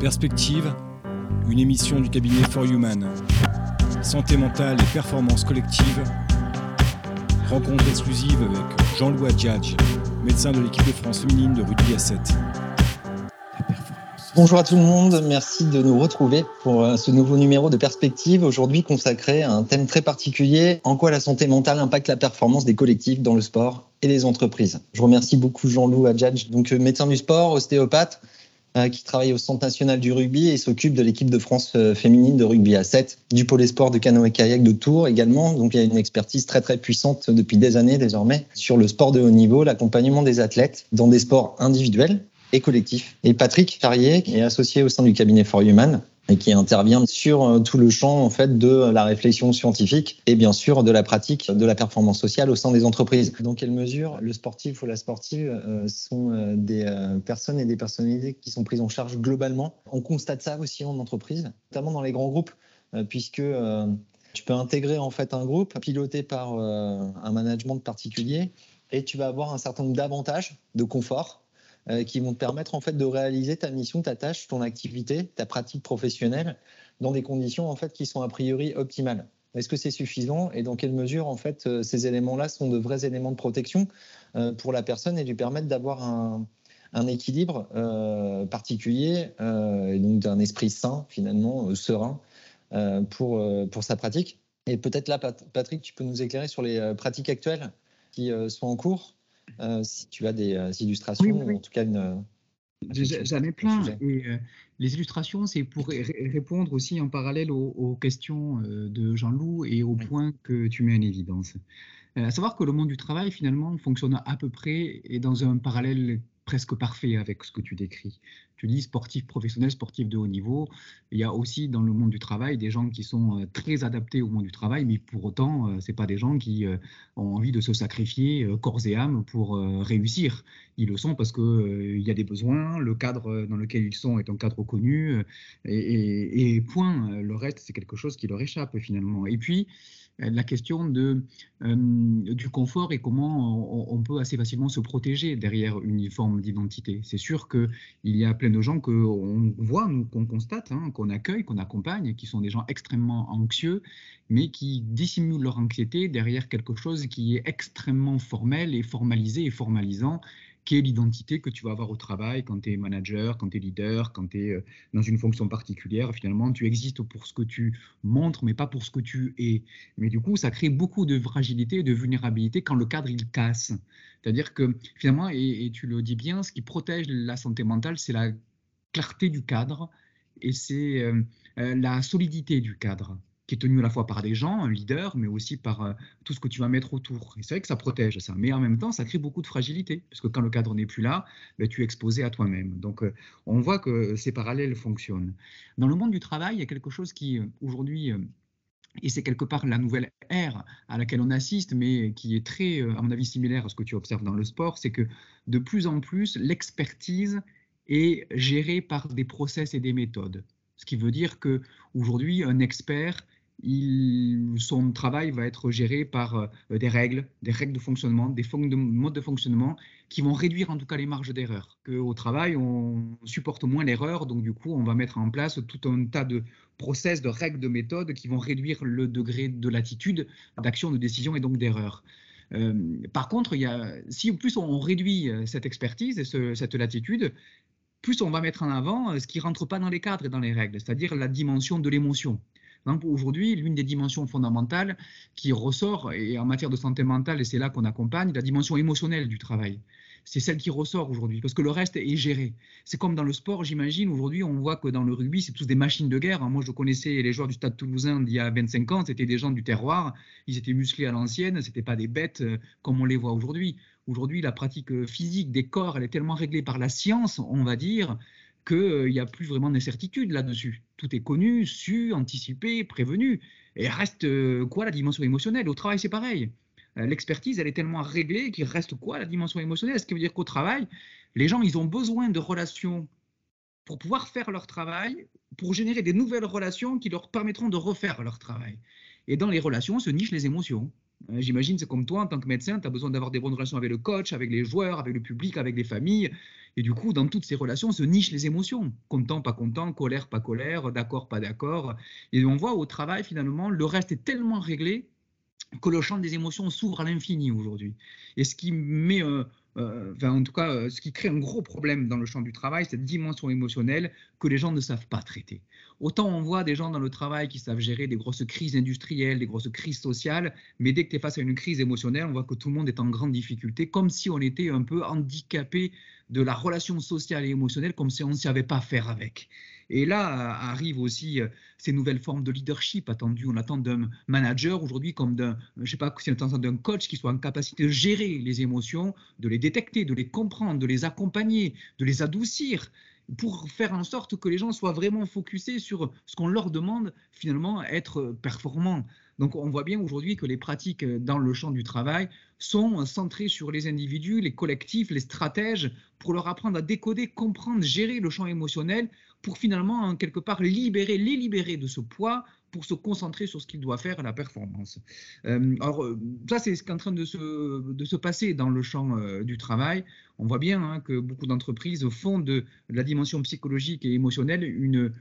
Perspective, une émission du cabinet For Human. Santé mentale et performance collective. Rencontre exclusive avec Jean-Louis Adjadj, médecin de l'équipe de France féminine de rugby à 7. Bonjour à tout le monde, merci de nous retrouver pour euh, ce nouveau numéro de Perspective, aujourd'hui consacré à un thème très particulier, en quoi la santé mentale impacte la performance des collectifs dans le sport et les entreprises? Je remercie beaucoup Jean-Loup Adjadj, donc euh, médecin du sport, ostéopathe, qui travaille au Centre national du rugby et s'occupe de l'équipe de France féminine de rugby à 7, du pôle sport de canoë-kayak de Tours également. Donc il y a une expertise très très puissante depuis des années désormais sur le sport de haut niveau, l'accompagnement des athlètes dans des sports individuels et collectif. Et Patrick Carrier est associé au sein du cabinet For Human et qui intervient sur euh, tout le champ en fait de la réflexion scientifique et bien sûr de la pratique de la performance sociale au sein des entreprises. Dans quelle mesure le sportif ou la sportive euh, sont euh, des personnes et des personnalités qui sont prises en charge globalement? On constate ça aussi en entreprise, notamment dans les grands groupes, puisque tu peux intégrer en fait un groupe piloté par un management particulier et tu vas avoir un certain nombre d'avantages de confort euh, qui vont te permettre en fait de réaliser ta mission, ta tâche, ton activité, ta pratique professionnelle dans des conditions en fait qui sont a priori optimales. Est-ce que c'est suffisant et dans quelle mesure en fait euh, ces éléments-là sont de vrais éléments de protection euh, pour la personne et lui permettent d'avoir un, équilibre particulier et donc d'un esprit sain finalement serein pour sa pratique? Et peut-être là, Patrick, tu peux nous éclairer sur les pratiques actuelles qui sont en cours? Euh, si tu as des euh, illustrations, en tout cas une. Euh, j'en ai plein. Et les illustrations, c'est pour répondre aussi en parallèle aux, questions de Jean-Loup et aux points que tu mets en évidence. à savoir que le monde du travail, finalement, fonctionne à peu près et dans un parallèle presque parfait avec ce que tu décris. Tu dis sportif professionnel, sportif de haut niveau. Il y a aussi dans le monde du travail des gens qui sont euh, très adaptés au monde du travail, mais pour autant, euh, ce pas des gens qui euh, ont envie de se sacrifier corps et âme pour réussir. Ils le sont parce qu'il y a des besoins, le cadre dans lequel ils sont est un cadre connu, et, et point. Le reste, c'est quelque chose qui leur échappe finalement. Et puis, la question de, euh, du confort et comment on, peut assez facilement se protéger derrière une forme d'identité. C'est sûr qu'il y a plein de gens qu'on voit, qu'on constate, hein, qu'on accueille, qu'on accompagne, qui sont des gens extrêmement anxieux, mais qui dissimulent leur anxiété derrière quelque chose qui est extrêmement formel et formalisé et formalisant l'identité que tu vas avoir au travail quand tu es manager, quand tu es leader, quand tu es euh, dans une fonction particulière. Finalement, tu existes pour ce que tu montres, mais pas pour ce que tu es. Mais du coup, ça crée beaucoup de fragilité, de vulnérabilité quand le cadre, il casse. C'est-à-dire que finalement, et, tu le dis bien, ce qui protège la santé mentale, c'est la clarté du cadre et c'est euh, euh, la solidité du cadre qui est tenu à la fois par des gens, un leader, mais aussi par euh, tout ce que tu vas mettre autour. Et c'est vrai que ça protège ça, mais en même temps, ça crée beaucoup de fragilité, parce que quand le cadre n'est plus là, ben, tu es exposé à toi-même. Donc, euh, on voit que ces parallèles fonctionnent. Dans le monde du travail, il y a quelque chose qui, euh, aujourd'hui, et c'est quelque part la nouvelle ère à laquelle on assiste, mais qui est très, à mon avis, similaire à ce que tu observes dans le sport, c'est que de plus en plus, l'expertise est gérée par des process et des méthodes. Ce qui veut dire que aujourd'hui, un expert il, son travail va être géré par euh, des règles, des règles de fonctionnement, des de, modes de fonctionnement qui vont réduire en tout cas les marges d'erreur. Qu'au travail, on supporte moins l'erreur, donc du coup, on va mettre en place tout un tas de process, de règles, de méthodes qui vont réduire le degré de latitude d'action, de décision et donc d'erreur. Euh, par contre, y a, si plus on réduit euh, cette expertise et cette latitude, plus on va mettre en avant ce qui rentre pas dans les cadres et dans les règles, c'est-à-dire la dimension de l'émotion. Aujourd'hui, l'une des dimensions fondamentales qui ressort, et en matière de santé mentale, et c'est là qu'on accompagne, la dimension émotionnelle du travail. C'est celle qui ressort aujourd'hui, parce que le reste est géré. C'est comme dans le sport, j'imagine, aujourd'hui, on voit que dans le rugby, c'est tous des machines de guerre. Moi, je connaissais les joueurs du Stade toulousain d'il y a 25 ans, c'était des gens du terroir, ils étaient musclés à l'ancienne, ce n'étaient pas des bêtes euh, comme on les voit aujourd'hui. Aujourd'hui, la pratique physique des corps, elle est tellement réglée par la science, on va dire, qu'il n'y a plus vraiment d'incertitude là-dessus. Tout est connu, su, anticipé, prévenu. Et reste euh, quoi la dimension émotionnelle? Au travail, c'est pareil. Euh, l'expertise, elle est tellement réglée qu'il reste quoi la dimension émotionnelle? Ce qui veut dire qu'au travail, les gens, ils ont besoin de relations pour pouvoir faire leur travail, pour générer des nouvelles relations qui leur permettront de refaire leur travail? Et dans les relations se nichent les émotions. Euh, j'imagine, c'est comme toi, en tant que médecin, tu as besoin d'avoir des bonnes relations avec le coach, avec les joueurs, avec le public, avec les familles. Et du coup, dans toutes ces relations se nichent les émotions. Content, pas content, colère, pas colère, d'accord, pas d'accord. Et on voit au travail, finalement, le reste est tellement réglé que le champ des émotions s'ouvre à l'infini aujourd'hui. Et ce qui met euh, euh, en tout cas, euh, ce qui crée un gros problème dans le champ du travail, cette dimension émotionnelle que les gens ne savent pas traiter. Autant on voit des gens dans le travail qui savent gérer des grosses crises industrielles, des grosses crises sociales, mais dès que tu es face à une crise émotionnelle, on voit que tout le monde est en grande difficulté, comme si on était un peu handicapé de la relation sociale et émotionnelle, comme si on ne savait pas faire avec. Et là arrivent aussi euh, ces nouvelles formes de leadership attendues. On attend d'un manager aujourd'hui comme d'un, je sais pas d'un coach qui soit en capacité de gérer les émotions, de les détecter, de les comprendre, de les accompagner, de les adoucir pour faire en sorte que les gens soient vraiment focusés sur ce qu'on leur demande, finalement, être performants. Donc on voit bien aujourd'hui que les pratiques dans le champ du travail sont centrées sur les individus, les collectifs, les stratèges, pour leur apprendre à décoder, comprendre, gérer le champ émotionnel, pour finalement, quelque part, libérer, les libérer de ce poids pour se concentrer sur ce qu'ils doivent faire à la performance. Euh, alors, euh, ça, c'est ce qui est en train de se, passer dans le champ euh, du travail. On voit bien hein, que beaucoup d'entreprises font de, la dimension psychologique et émotionnelle une,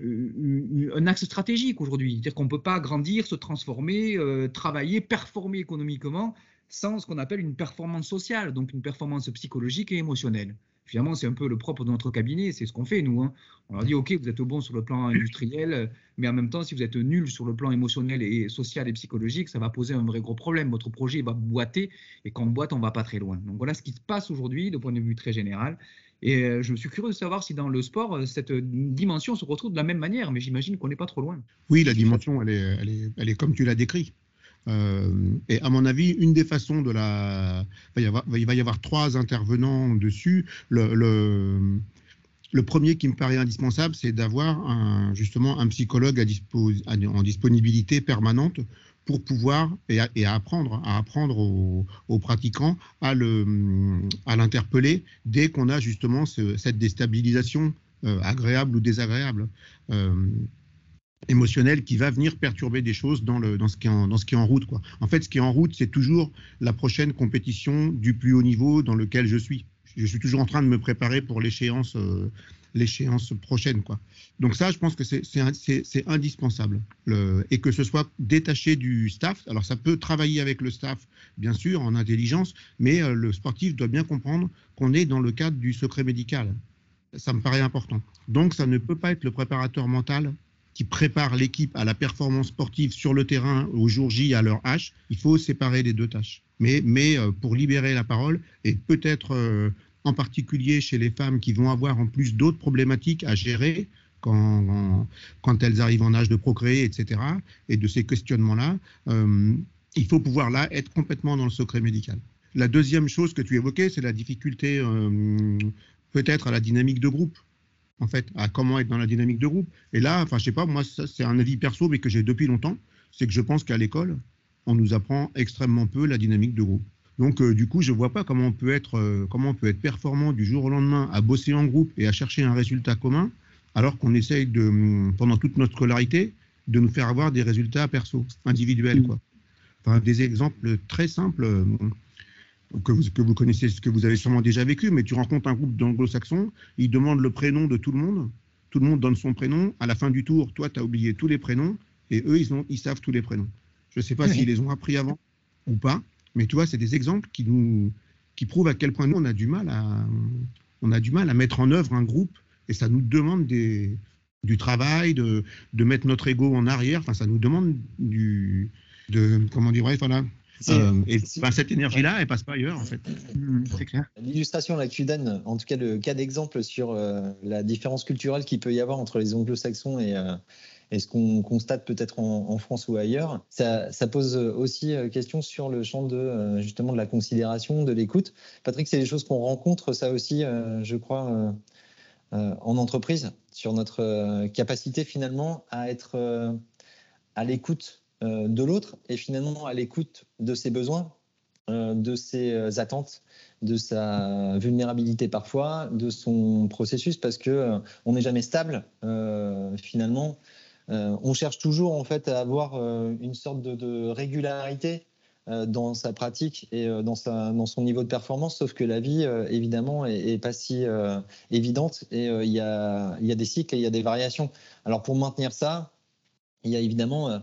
un axe stratégique aujourd'hui. C'est-à-dire qu'on ne peut pas grandir, se transformer, travailler, performer économiquement sans ce qu'on appelle une performance sociale, donc une performance psychologique et émotionnelle. Finalement, c'est un peu le propre de notre cabinet, c'est ce qu'on fait, nous. Hein. On leur dit, OK, vous êtes bon sur le plan industriel, mais en même temps, si vous êtes nul sur le plan émotionnel et social et psychologique, ça va poser un vrai gros problème. Votre projet va boiter, et quand on boite, on ne va pas très loin. Donc voilà ce qui se passe aujourd'hui, de point de vue très général. Et euh, je me suis curieux de savoir si dans le sport, euh, cette dimension se retrouve de la même manière, mais j'imagine qu'on n'est pas trop loin. Oui, la dimension, elle est, elle est, elle est comme tu l'as décrit. Euh, et à mon avis, une des façons de la... Il va y avoir, trois intervenants dessus. Le, premier qui me paraît indispensable, c'est d'avoir justement un psychologue en disponibilité permanente pour pouvoir et à, apprendre, à apprendre aux, pratiquants à l'interpeller dès qu'on a justement cette déstabilisation euh, agréable ou désagréable. Euh, émotionnel qui va venir perturber des choses dans, le, dans, ce, qui est en, dans ce qui est en route. Quoi. En fait, ce qui est en route, c'est toujours la prochaine compétition du plus haut niveau dans lequel je suis. Je suis toujours en train de me préparer pour l'échéance euh, l'échéance prochaine. Quoi. Donc ça, je pense que c'est indispensable. Le, et que ce soit détaché du staff. Alors ça peut travailler avec le staff, bien sûr, en intelligence, mais euh, le sportif doit bien comprendre qu'on est dans le cadre du secret médical. Ça me paraît important. Donc ça ne peut pas être le préparateur mental qui prépare l'équipe à la performance sportive sur le terrain au jour J à leur H, il faut séparer les deux tâches. Mais, mais euh, pour libérer la parole, et peut-être euh, en particulier chez les femmes qui vont avoir en plus d'autres problématiques à gérer quand, elles arrivent en âge de procréer, etc., et de ces questionnements-là, euh, il faut pouvoir là être complètement dans le secret médical. La deuxième chose que tu évoquais, c'est la difficulté peut-être à la dynamique de groupe en fait, à comment être dans la dynamique de groupe. Et là, enfin, je sais pas, moi, c'est un avis perso, mais que j'ai depuis longtemps, c'est que je pense qu'à l'école, on nous apprend extrêmement peu la dynamique de groupe. Donc, euh, du coup, je vois pas comment on peut être, euh, comment on peut être performant du jour au lendemain à bosser en groupe et à chercher un résultat commun, alors qu'on essaye de, pendant toute notre scolarité, de nous faire avoir des résultats perso, individuels, quoi. Enfin, des exemples très simples. Euh, que vous, que vous connaissez, que vous avez sûrement déjà vécu, mais tu rencontres un groupe d'anglo-saxons, ils demandent le prénom de tout le monde, tout le monde donne son prénom, à la fin du tour, toi, tu as oublié tous les prénoms, et eux, ils, ont, ils savent tous les prénoms. Je ne sais pas s'ils les ont appris avant ou pas, mais tu vois, c'est des exemples qui, nous, qui prouvent à quel point nous, on a du mal à, on a du mal à mettre en œuvre un groupe, et ça nous demande des, du travail, de, de mettre notre ego en arrière, enfin, ça nous demande du, de, comment dire, voilà, euh, et cette énergie-là, elle passe pas ailleurs, en fait. Mm, c'est clair. L'illustration là, que tu donnes, en tout cas le cas d'exemple sur euh, la différence culturelle qu'il peut y avoir entre les anglo-saxons et, euh, et, ce qu'on constate peut-être en, France ou ailleurs, ça, pose aussi question sur le champ de justement de la considération, de l'écoute. Patrick, c'est des choses qu'on rencontre, ça aussi, je crois, en entreprise, sur notre capacité finalement à être à l'écoute euh, de l'autre et finalement à l'écoute de ses besoins, euh, de ses euh, attentes, de sa vulnérabilité parfois, de son processus, parce que on n'est jamais stable finalement. On cherche toujours en fait à avoir une sorte de, régularité dans sa pratique et dans, son niveau de performance, sauf que la vie, évidemment, est, pas si évidente et il y, a, y a des cycles et il y a des variations. Alors pour maintenir ça, il y a évidemment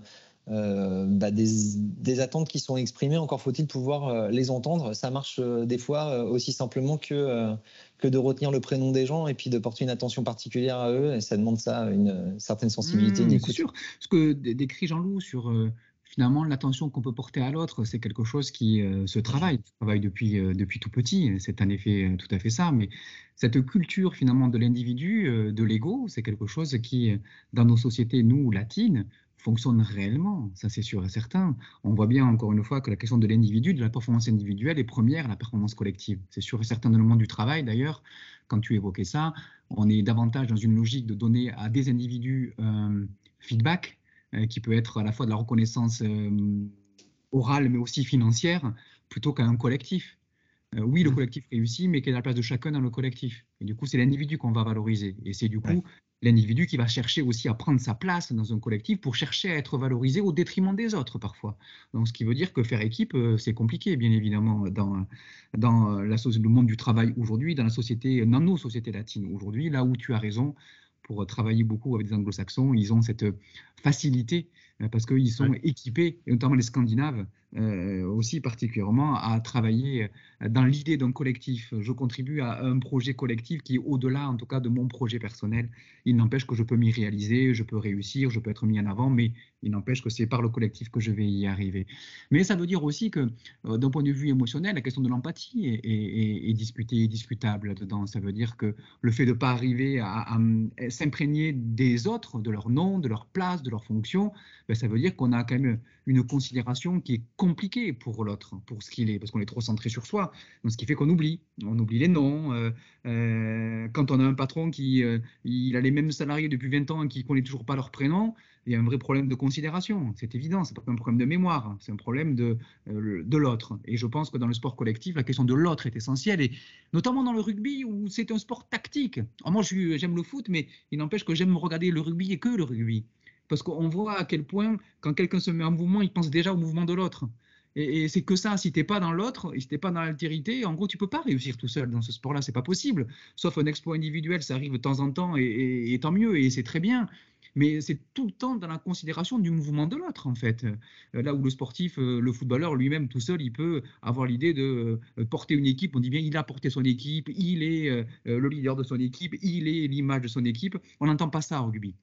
euh, bah, des, attentes qui sont exprimées. Encore faut-il pouvoir euh, les entendre. Ça marche euh, des fois aussi simplement que, que de retenir le prénom des gens et puis de porter une attention particulière à eux. Et ça demande ça, une certaine sensibilité. Mmh, c'est sûr. Ce que décrit Jean-Loup sur finalement l'attention qu'on peut porter à l'autre, c'est quelque chose qui se travaille, se travaille depuis, depuis tout petit. C'est un effet tout à fait ça. Mais cette culture finalement de l'individu, de l'ego, c'est quelque chose qui, dans nos sociétés, nous, latines, fonctionne réellement, ça c'est sûr et certain. On voit bien encore une fois que la question de l'individu, de la performance individuelle est première à la performance collective. C'est sûr et certain dans le monde du travail d'ailleurs, quand tu évoquais ça, on est davantage dans une logique de donner à des individus euh, feedback euh, qui peut être à la fois de la reconnaissance euh, orale mais aussi financière plutôt qu'à un collectif. oui, le mmh. collectif réussit, mais quelle est la place de chacun dans le collectif Et du coup, c'est l'individu qu'on va valoriser. Et c'est du coup l'individu qui va chercher aussi à prendre sa place dans un collectif pour chercher à être valorisé au détriment des autres parfois. Donc, ce qui veut dire que faire équipe, euh, c'est compliqué, bien évidemment, dans, dans la, le monde du travail aujourd'hui, dans la société, dans nos sociétés latines aujourd'hui, là où tu as raison, pour travailler beaucoup avec des anglo-saxons, ils ont cette facilité euh, parce qu'ils sont équipés, et notamment les Scandinaves, euh, aussi particulièrement à travailler euh, dans l'idée d'un collectif. Je contribue à un projet collectif qui est au-delà, en tout cas, de mon projet personnel. Il n'empêche que je peux m'y réaliser, je peux réussir, je peux être mis en avant, mais il n'empêche que c'est par le collectif que je vais y arriver. Mais ça veut dire aussi que, euh, d'un point de vue émotionnel, la question de l'empathie est, est, est, discutée et discutable dedans. Ça veut dire que le fait de ne pas arriver à, s'imprégner des autres, de leur nom, de leur place, de leur fonction, ben, ça veut dire qu'on a quand même une considération qui est compliqué pour l'autre, pour ce qu'il est, parce qu'on est trop centré sur soi. Donc, ce qui fait qu'on oublie. On oublie les noms. Euh, euh, quand on a un patron qui euh, il a les mêmes salariés depuis 20 ans et qui ne connaît toujours pas leur prénom, il y a un vrai problème de considération. C'est évident. C'est pas un problème de mémoire. C'est un problème de, de l'autre. Et je pense que dans le sport collectif, la question de l'autre est essentielle. Et notamment dans le rugby où c'est un sport tactique. Alors moi, j'aime le foot, mais il n'empêche que j'aime regarder le rugby et que le rugby parce qu'on voit à quel point, quand quelqu'un se met en mouvement, il pense déjà au mouvement de l'autre. Et, c'est que ça, si tu n'es pas dans l'autre, si tu n'es pas dans l'altérité, en gros, tu peux pas réussir tout seul dans ce sport-là, c'est pas possible. Sauf un exploit individuel, ça arrive de temps en temps, et, tant mieux, et c'est très bien. Mais c'est tout le temps dans la considération du mouvement de l'autre, en fait. Euh, là où le sportif, euh, le footballeur lui-même tout seul, il peut avoir l'idée de euh, porter une équipe. On dit bien, il a porté son équipe, il est le leader de son équipe, il est l'image de son équipe. On n'entend pas ça au rugby.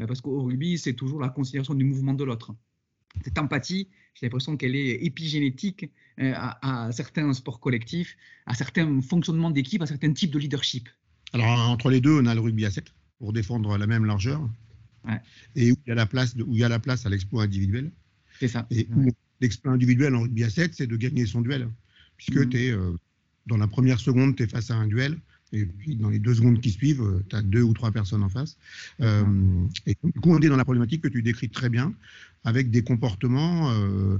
Euh, parce qu'au rugby, c'est toujours la considération du mouvement de l'autre. Cette empathie, j'ai l'impression qu'elle est épigénétique euh, à, certains sports collectifs, à certains fonctionnements d'équipe, à certains types de leadership. Alors, entre les deux, on a le rugby à 7 pour défendre la même largeur. Et où il y a la place, où il y a la place à l'exploit individuel. C'est ça. Et l'exploit individuel en rugby à 7, c'est de gagner son duel. Puisque mmh. tu es, euh, dans la première seconde, tu es face à un duel. Et puis, dans les deux secondes qui suivent, euh, tu as deux ou trois personnes en face. Euh, et du coup, on est dans la problématique que tu décris très bien, avec des comportements. Euh,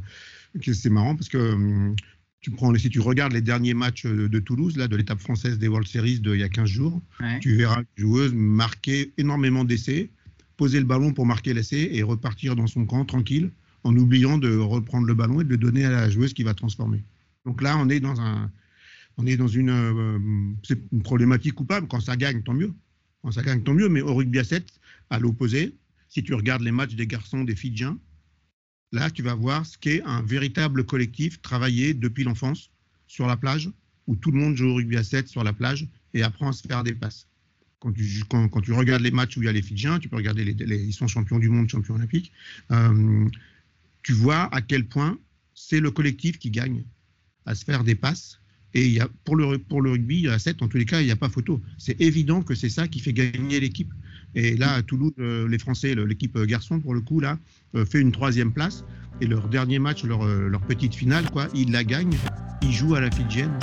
c'est marrant parce que tu prends, si tu regardes les derniers matchs de Toulouse, là, de l'étape française des World Series d'il y a 15 jours, tu verras une joueuse marquer énormément d'essais, poser le ballon pour marquer l'essai et repartir dans son camp tranquille, en oubliant de reprendre le ballon et de le donner à la joueuse qui va transformer. Donc là, on est dans un, on est dans une, euh, une problématique coupable. Quand ça gagne, tant mieux. Quand ça gagne, tant mieux. Mais au rugby à 7, à l'opposé, si tu regardes les matchs des garçons des Fidjiens, là, tu vas voir ce qu'est un véritable collectif travaillé depuis l'enfance sur la plage, où tout le monde joue au rugby à 7 sur la plage et apprend à se faire des passes. Quand tu, quand, tu regardes les matchs où il y a les Fidjiens, tu peux regarder les, ils sont champions du monde, champions olympiques, euh, tu vois à quel point c'est le collectif qui gagne à se faire des passes et pour, le, rugby, à 7, en tous les cas, il n'y a pas photo. C'est évident que c'est ça qui fait gagner l'équipe. Et là, à Toulouse, euh, les Français, l'équipe garçon, pour le coup, là, euh, fait une troisième place. Et leur dernier match, leur, euh, petite finale, quoi, ils la gagnent. Ils jouent à la Fidjienne.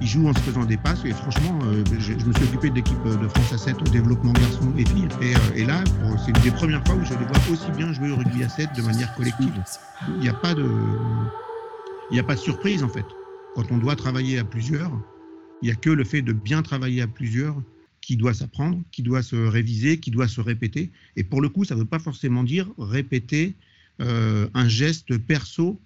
Ils jouent en se faisant des passes. Et franchement, je, me suis occupé de l'équipe de France à 7 au développement garçon et filles. Et, là, c'est une des premières fois où je les vois aussi bien jouer au rugby à 7 de manière collective. Il n'y a pas de surprise en fait quand on doit travailler à plusieurs, il n'y a que le fait de bien travailler à plusieurs qui doit s'apprendre, qui doit se réviser, qui doit se répéter. Et pour le coup, ça ne veut pas forcément dire répéter euh, un geste perso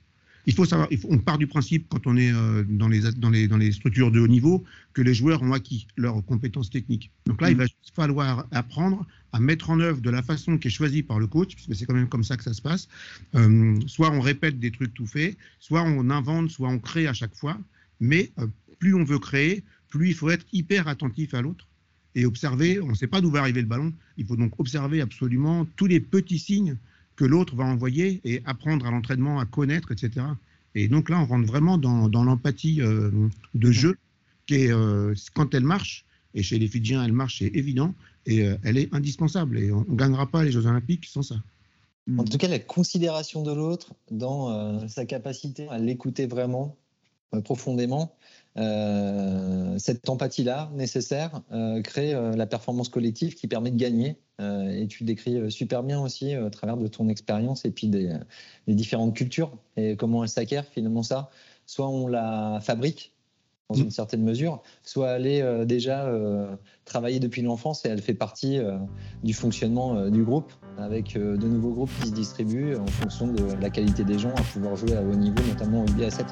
il faut savoir, on part du principe quand on est euh, dans, les, dans, les, dans les structures de haut niveau que les joueurs ont acquis leurs compétences techniques. Donc là, il mm. va falloir apprendre à mettre en œuvre de la façon qui est choisie par le coach, puisque c'est quand même comme ça que ça se passe. Euh, soit on répète des trucs tout faits, soit on invente, soit on crée à chaque fois. Mais euh, plus on veut créer, plus il faut être hyper attentif à l'autre et observer. On ne sait pas d'où va arriver le ballon. Il faut donc observer absolument tous les petits signes que l'autre va envoyer et apprendre à l'entraînement à connaître, etc. Et donc là, on rentre vraiment dans, l'empathie euh, de jeu, qui est, euh, quand elle marche, et chez les Fidjiens, elle marche, c'est évident, et euh, elle est indispensable. Et on ne gagnera pas les Jeux Olympiques sans ça. En tout cas, la considération de l'autre dans sa capacité à l'écouter vraiment profondément, euh, cette empathie-là nécessaire euh, crée euh, la performance collective qui permet de gagner. Et tu décris super bien aussi au travers de ton expérience et puis des, différentes cultures et comment elle s'acquiert finalement ça. Soit on la fabrique dans une mm. certaine mesure, soit elle est déjà travaillée depuis l'enfance et elle fait partie du fonctionnement du groupe, avec de nouveaux groupes qui se distribuent en fonction de la qualité des gens à pouvoir jouer à haut niveau, notamment au UB 7